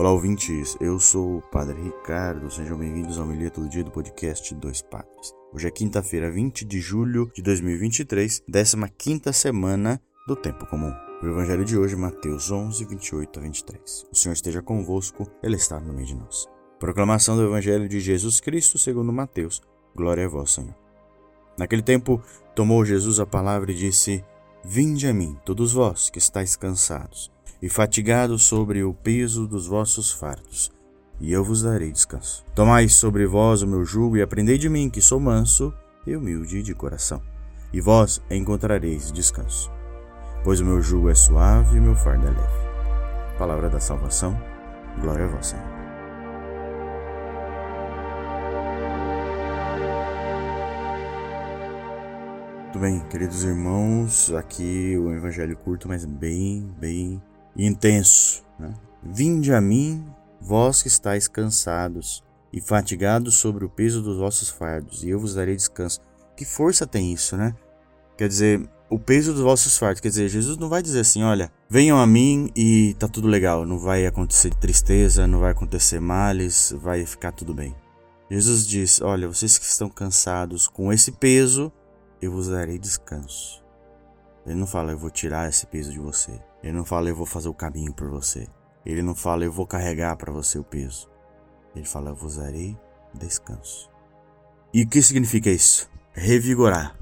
Olá, ouvintes. Eu sou o Padre Ricardo. Sejam bem-vindos ao Melia Todo Dia do podcast Dois Padres. Hoje é quinta-feira, 20 de julho de 2023, 15 semana do Tempo Comum. O Evangelho de hoje, Mateus 11, 28 a 23. O Senhor esteja convosco, Ele está no meio de nós. Proclamação do Evangelho de Jesus Cristo segundo Mateus. Glória a vós, Senhor. Naquele tempo, tomou Jesus a palavra e disse: Vinde a mim, todos vós que estáis cansados e fatigados sobre o peso dos vossos fardos, e eu vos darei descanso. Tomai sobre vós o meu jugo e aprendei de mim, que sou manso e humilde de coração, e vós encontrareis descanso. Pois o meu jugo é suave e o meu fardo é leve. Palavra da salvação, glória a vós. Muito bem, queridos irmãos, aqui o evangelho curto, mas bem, bem intenso. Né? Vinde a mim, vós que estáis cansados e fatigados sobre o peso dos vossos fardos, e eu vos darei descanso. Que força tem isso, né? Quer dizer, o peso dos vossos fardos. Quer dizer, Jesus não vai dizer assim: olha, venham a mim e tá tudo legal, não vai acontecer tristeza, não vai acontecer males, vai ficar tudo bem. Jesus diz: olha, vocês que estão cansados com esse peso, eu vos darei descanso. Ele não fala, eu vou tirar esse peso de você. Ele não fala, eu vou fazer o caminho por você. Ele não fala, eu vou carregar para você o peso. Ele fala, eu vos darei descanso. E o que significa isso? Revigorar,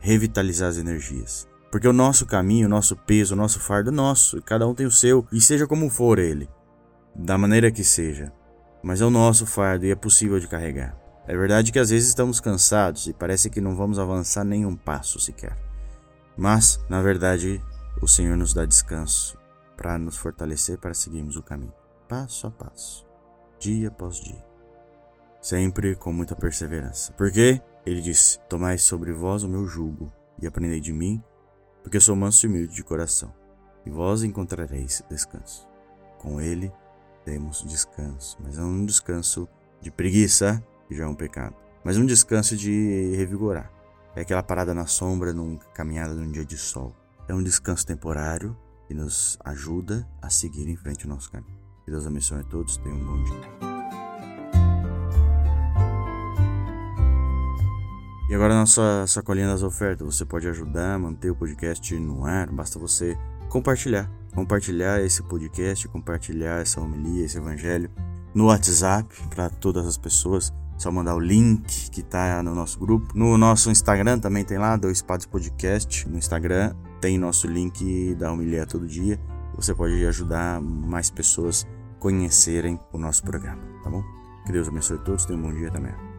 revitalizar as energias. Porque o nosso caminho, o nosso peso, o nosso fardo é nosso, cada um tem o seu, e seja como for ele, da maneira que seja. Mas é o nosso fardo e é possível de carregar. É verdade que às vezes estamos cansados e parece que não vamos avançar nenhum passo sequer. Mas, na verdade, o Senhor nos dá descanso para nos fortalecer para seguirmos o caminho, passo a passo, dia após dia, sempre com muita perseverança. Porque ele disse: Tomai sobre vós o meu jugo e aprendei de mim, porque sou manso e humilde de coração, e vós encontrareis descanso. Com ele temos descanso, mas não um descanso de preguiça, que já é um pecado, mas um descanso de revigorar. É aquela parada na sombra, numa caminhada num dia de sol. É um descanso temporário que nos ajuda a seguir em frente o nosso caminho. Que Deus abençoe a todos. Tenham um bom dia. E agora a nossa sacolinha das ofertas. Você pode ajudar a manter o podcast no ar. Basta você compartilhar. Compartilhar esse podcast, compartilhar essa homilia, esse evangelho no WhatsApp para todas as pessoas só mandar o link que tá no nosso grupo. No nosso Instagram também tem lá, Dois Padres Podcast. No Instagram tem nosso link da Humilha Todo Dia. Você pode ajudar mais pessoas conhecerem o nosso programa, tá bom? Que Deus abençoe todos, tenham um bom dia também.